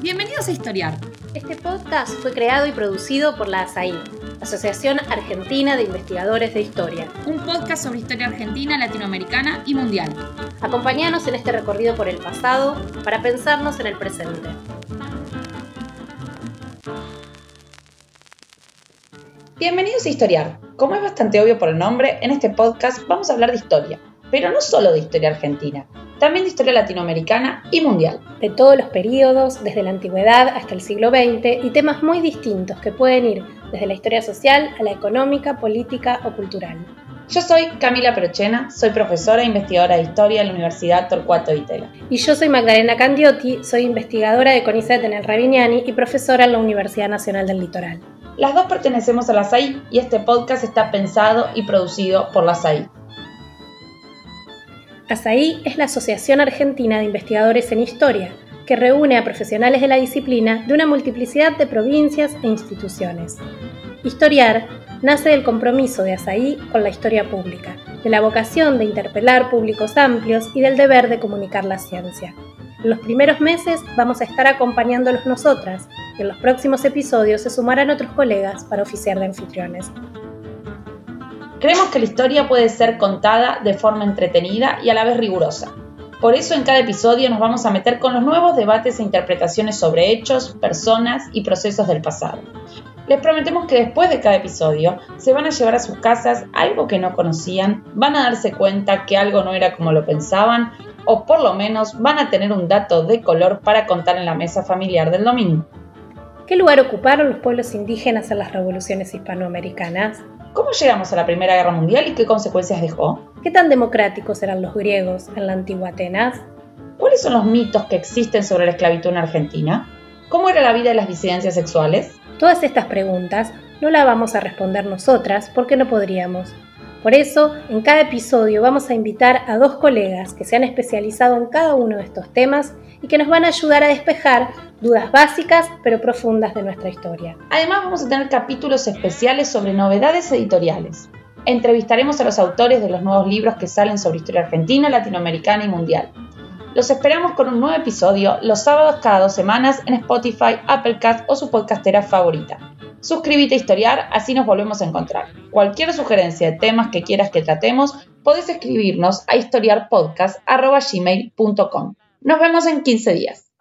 Bienvenidos a Historiar. Este podcast fue creado y producido por la ASAI, Asociación Argentina de Investigadores de Historia. Un podcast sobre historia argentina, latinoamericana y mundial. Acompáñanos en este recorrido por el pasado para pensarnos en el presente. Bienvenidos a Historiar. Como es bastante obvio por el nombre, en este podcast vamos a hablar de historia, pero no solo de historia argentina, también de historia latinoamericana y mundial. De todos los periodos, desde la antigüedad hasta el siglo XX, y temas muy distintos que pueden ir desde la historia social a la económica, política o cultural. Yo soy Camila Prochena, soy profesora e investigadora de historia en la Universidad Torcuato Itela. Y yo soy Magdalena Candiotti, soy investigadora de CONICET en el Ravignani y profesora en la Universidad Nacional del Litoral. Las dos pertenecemos a la SAI y este podcast está pensado y producido por la SAI. ASAI es la Asociación Argentina de Investigadores en Historia, que reúne a profesionales de la disciplina de una multiplicidad de provincias e instituciones. Historiar nace del compromiso de ASAI con la historia pública, de la vocación de interpelar públicos amplios y del deber de comunicar la ciencia. En los primeros meses vamos a estar acompañándolos nosotras y en los próximos episodios se sumarán otros colegas para oficiar de anfitriones. Creemos que la historia puede ser contada de forma entretenida y a la vez rigurosa. Por eso en cada episodio nos vamos a meter con los nuevos debates e interpretaciones sobre hechos, personas y procesos del pasado. Les prometemos que después de cada episodio se van a llevar a sus casas algo que no conocían, van a darse cuenta que algo no era como lo pensaban o por lo menos van a tener un dato de color para contar en la mesa familiar del domingo. ¿Qué lugar ocuparon los pueblos indígenas en las revoluciones hispanoamericanas? ¿Cómo llegamos a la Primera Guerra Mundial y qué consecuencias dejó? ¿Qué tan democráticos eran los griegos en la antigua Atenas? ¿Cuáles son los mitos que existen sobre la esclavitud en Argentina? ¿Cómo era la vida de las disidencias sexuales? Todas estas preguntas no las vamos a responder nosotras porque no podríamos. Por eso, en cada episodio vamos a invitar a dos colegas que se han especializado en cada uno de estos temas y que nos van a ayudar a despejar dudas básicas pero profundas de nuestra historia. Además vamos a tener capítulos especiales sobre novedades editoriales. Entrevistaremos a los autores de los nuevos libros que salen sobre historia argentina, latinoamericana y mundial. Los esperamos con un nuevo episodio los sábados cada dos semanas en Spotify, Applecast o su podcastera favorita. Suscríbete a Historiar, así nos volvemos a encontrar. Cualquier sugerencia de temas que quieras que tratemos, podés escribirnos a historiarpodcast.gmail.com. Nos vemos en 15 días.